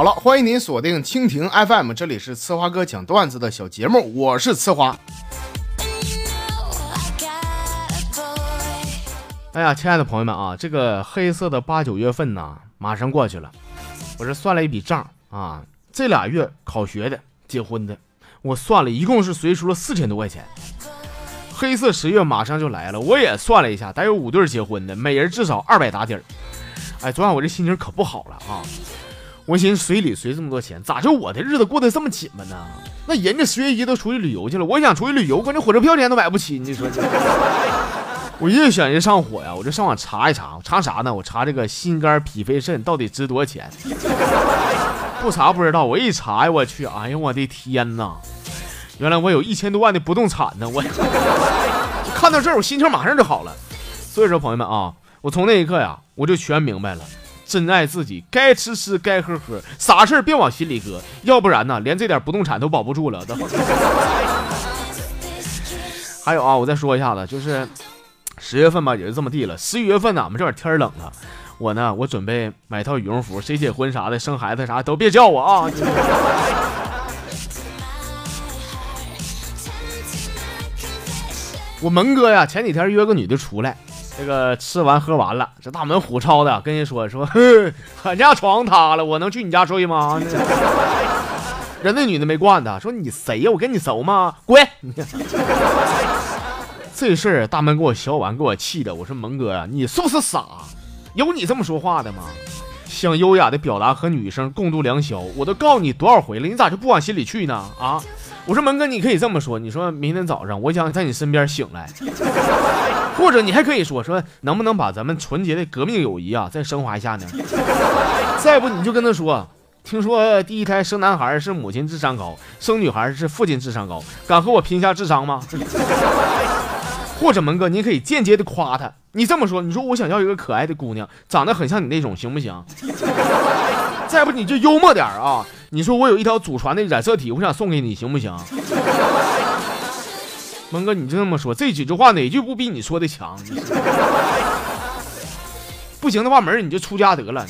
好了，欢迎您锁定蜻蜓 FM，这里是呲花哥讲段子的小节目，我是呲花。哎呀，亲爱的朋友们啊，这个黑色的八九月份呢，马上过去了。我这算了一笔账啊，这俩月考学的、结婚的，我算了一共是随出了四千多块钱。黑色十月马上就来了，我也算了一下，得有五对结婚的，每人至少二百打底儿。哎，昨晚我这心情可不好了啊！我寻思随礼随这么多钱，咋就我的日子过得这么紧巴呢？那人家十月一都出去旅游去了，我想出去旅游，关键火车票钱都买不起，你说这。我越想越上火呀！我就上网查一查，查啥呢？我查这个心肝脾肺肾到底值多少钱？不查不知道，我一查呀，我去！哎呀，我的天哪！原来我有一千多万的不动产呢！我 看到这儿，我心情马上就好了。所以说，朋友们啊，我从那一刻呀，我就全明白了：真爱自己，该吃吃，该喝喝，啥事儿别往心里搁，要不然呢，连这点不动产都保不住了。还有啊，我再说一下子，就是。十月份吧，也就这么地了。十一月份呢，我们这边天冷了，我呢，我准备买套羽绒服。谁结婚啥的，生孩子啥都别叫我啊！我门哥呀，前几天约个女的出来，这个吃完喝完了，这大门虎超的跟人说说，俺 家床塌了，我能去你家睡吗？人那女的没惯他，说你谁呀？我跟你熟吗？滚！这事儿大门给我削完，给我气的。我说蒙哥呀，你是不是傻？有你这么说话的吗？想优雅的表达和女生共度良宵，我都告诉你多少回了，你咋就不往心里去呢？啊！我说蒙哥，你可以这么说，你说明天早上我想在你身边醒来，或者你还可以说说能不能把咱们纯洁的革命友谊啊再升华一下呢？再不你就跟他说，听说第一胎生男孩是母亲智商高，生女孩是父亲智商高，敢和我拼一下智商吗？或者门哥，你可以间接的夸他。你这么说，你说我想要一个可爱的姑娘，长得很像你那种，行不行？再不你就幽默点啊！你说我有一条祖传的染色体，我想送给你，行不行？蒙哥，你就这么说，这几句话哪句不比你说的强？不行的话，门儿你就出家得了。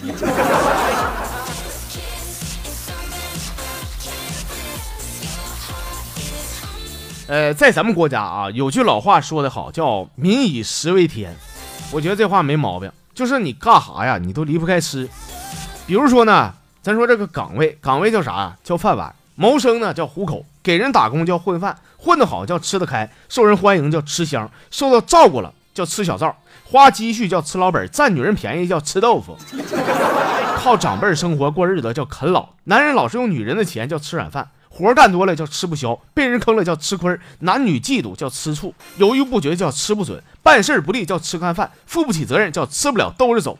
呃，在咱们国家啊，有句老话说得好，叫“民以食为天”。我觉得这话没毛病，就是你干啥呀，你都离不开吃。比如说呢，咱说这个岗位，岗位叫啥？叫饭碗。谋生呢，叫糊口。给人打工叫混饭，混得好叫吃得开，受人欢迎叫吃香，受到照顾了叫吃小灶，花积蓄叫吃老本，占女人便宜叫吃豆腐，靠长辈生活过日子叫啃老。男人老是用女人的钱叫吃软饭。活干多了叫吃不消，被人坑了叫吃亏，男女嫉妒叫吃醋，犹豫不决叫吃不准，办事不利叫吃干饭，负不起责任叫吃不了兜着走。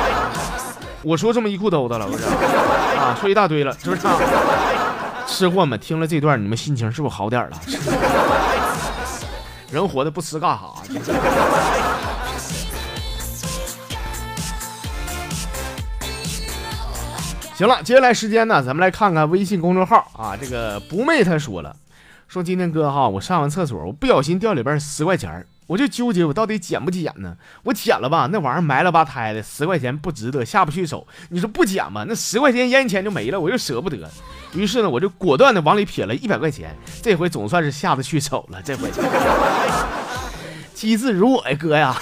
我说这么一裤兜子了，不是啊？说一大堆了，是不是？吃货们听了这段，你们心情是不是好点了？人活的不吃干啥？行了，接下来时间呢，咱们来看看微信公众号啊。这个不妹他说了，说今天哥哈，我上完厕所，我不小心掉里边十块钱，我就纠结我到底捡不捡呢？我捡了吧，那玩意儿埋了吧胎的，十块钱不值得，下不去手。你说不捡吧，那十块钱烟钱就没了，我又舍不得。于是呢，我就果断的往里撇了一百块钱，这回总算是下得去手了。这回 机智如我呀，哥呀，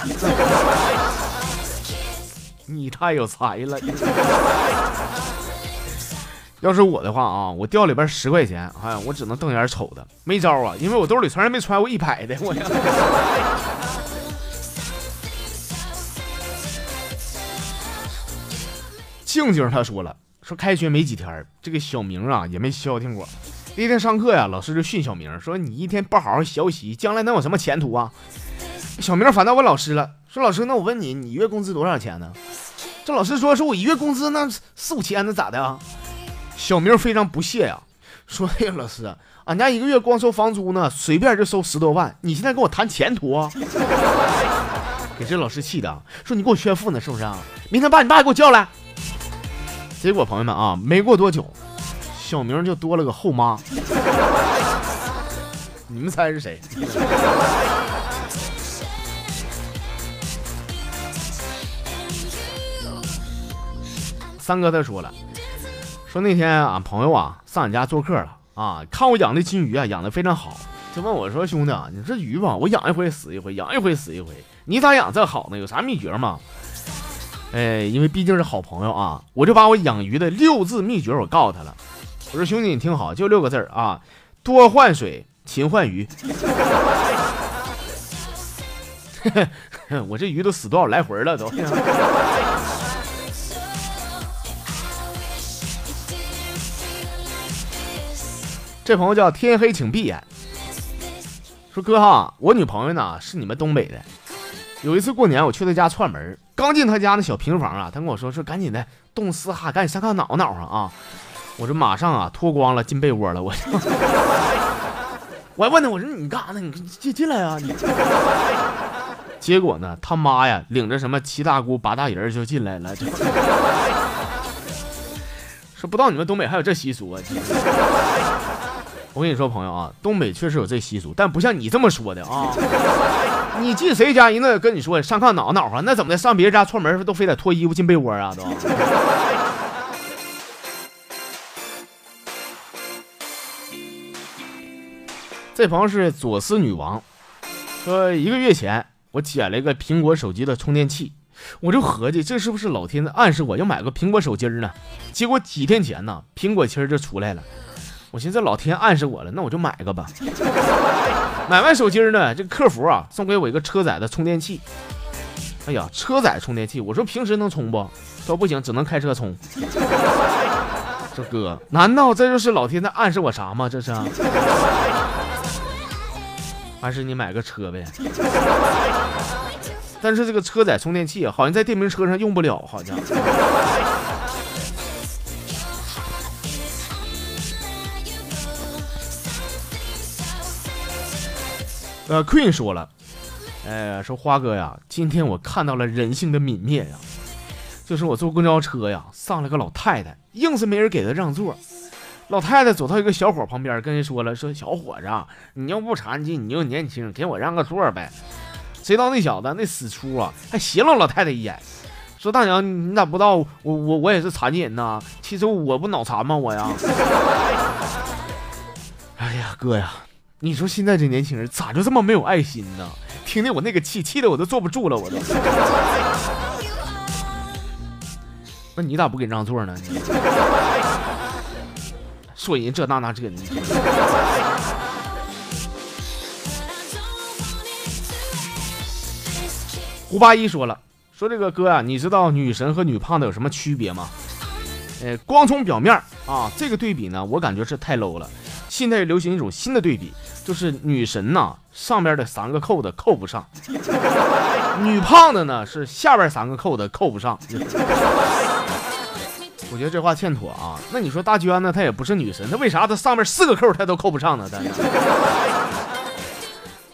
你太有才了。要是我的话啊，我掉里边十块钱，哎，我只能瞪眼瞅他，没招啊，因为我兜里从来没揣过一百的。我呀，静静他说了，说开学没几天，这个小明啊也没消停过。那天上课呀，老师就训小明说：“你一天不好好学习，将来能有什么前途啊？”小明反倒问老师了，说：“老师，那我问你，你一月工资多少钱呢？”这老师说：“说我一月工资那四五千，呢咋的啊？”小明非常不屑呀，说：“哎呀，老师，俺家一个月光收房租呢，随便就收十多万，你现在跟我谈前途啊？” 给这老师气的，说：“你给我炫富呢，是不是啊？明天把你爸给我叫来。”结果朋友们啊，没过多久，小明就多了个后妈。你们猜是谁？三哥他说了。说那天俺朋友啊上俺家做客了啊，看我养的金鱼啊养的非常好，就问我说：“兄弟啊，你这鱼吧，我养一回死一回，养一回死一回，你咋养这好呢？有啥秘诀吗？”哎，因为毕竟是好朋友啊，我就把我养鱼的六字秘诀我告诉他了。我说：“兄弟，你听好，就六个字儿啊，多换水，勤换鱼。”我这鱼都死多少来回了都。这朋友叫天黑请闭眼，说哥哈，我女朋友呢是你们东北的。有一次过年，我去她家串门，刚进她家那小平房啊，她跟我说说赶紧的冻死哈，赶紧上炕挠挠上啊。我这马上啊脱光了进被窝了，我 我还问他我说你干啥呢？你进进来啊你。结果呢他妈呀领着什么七大姑八大姨就进来了，说不知道你们东北还有这习俗啊。我跟你说，朋友啊，东北确实有这习俗，但不像你这么说的啊。你进谁家，人那跟你说上炕挠挠哈，那怎么的？上别人家串门都非得脱衣服进被窝啊？都。这朋友是左思女王，说一个月前我捡了一个苹果手机的充电器，我就合计这是不是老天在暗示我要买个苹果手机呢？结果几天前呢，苹果七就出来了。我寻思老天暗示我了，那我就买个吧。买完手机呢，这个客服啊送给我一个车载的充电器。哎呀，车载充电器，我说平时能充不？说不行，只能开车充。这哥，难道这就是老天在暗示我啥吗？这是？还是你买个车呗？但是这个车载充电器好像在电瓶车上用不了，好像。呃，Queen 说了，哎，说花哥呀，今天我看到了人性的泯灭呀，就是我坐公交车呀，上来个老太太，硬是没人给她让座。老太太走到一个小伙旁边，跟人说了，说小伙子，你又不残疾，你又年轻，给我让个座呗。谁道那小子那死出啊，还斜了老太太一眼，说大娘，你咋不知道我我我也是残疾人呢？其实我不脑残吗？我呀。哎呀，哥呀。你说现在这年轻人咋就这么没有爱心呢？听得我那个气，气的我都坐不住了，我都。那你咋不给让座呢？说人这那那这，你。胡八一说了，说这个哥啊，你知道女神和女胖子有什么区别吗？呃，光从表面啊，这个对比呢，我感觉是太 low 了。现在流行一种新的对比，就是女神呐，上边的三个扣子扣不上；女胖子呢，是下边三个扣子扣不上。我觉得这话欠妥啊。那你说大娟呢？她也不是女神，她为啥她上面四个扣她都扣不上呢？但是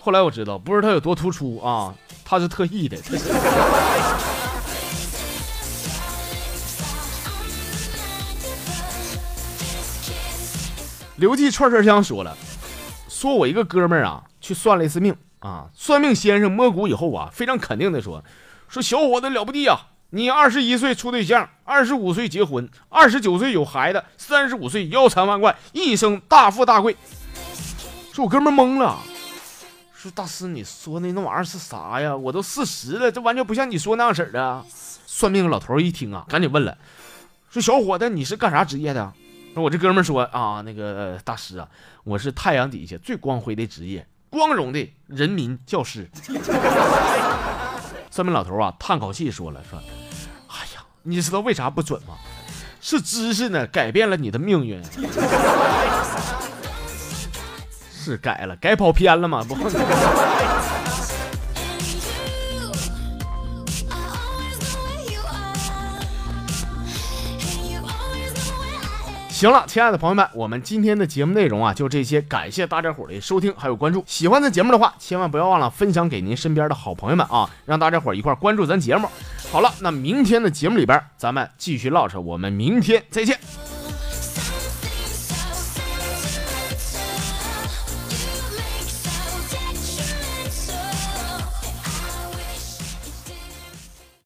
后来我知道，不是她有多突出啊，她是特意的。刘记串串香说了，说我一个哥们儿啊，去算了一次命啊。算命先生摸骨以后啊，非常肯定的说，说小伙子了不地呀，你二十一岁处对象，二十五岁结婚，二十九岁有孩子，三十五岁腰缠万贯，一生大富大贵。说我哥们儿懵了，说大师你说的那玩意儿是啥呀？我都四十了，这完全不像你说那样式的。算命老头一听啊，赶紧问了，说小伙子你是干啥职业的？那我这哥们说啊，那个大师啊，我是太阳底下最光辉的职业，光荣的人民教师。算命老头啊，叹口气说了，说，哎呀，你知道为啥不准吗？是知识呢改变了你的命运，是改了，改跑偏了吗？不。行了，亲爱的朋友们，我们今天的节目内容啊就这些，感谢大家伙的收听还有关注。喜欢的节目的话，千万不要忘了分享给您身边的好朋友们啊，让大家伙一块关注咱节目。好了，那明天的节目里边咱们继续唠扯，我们明天再见。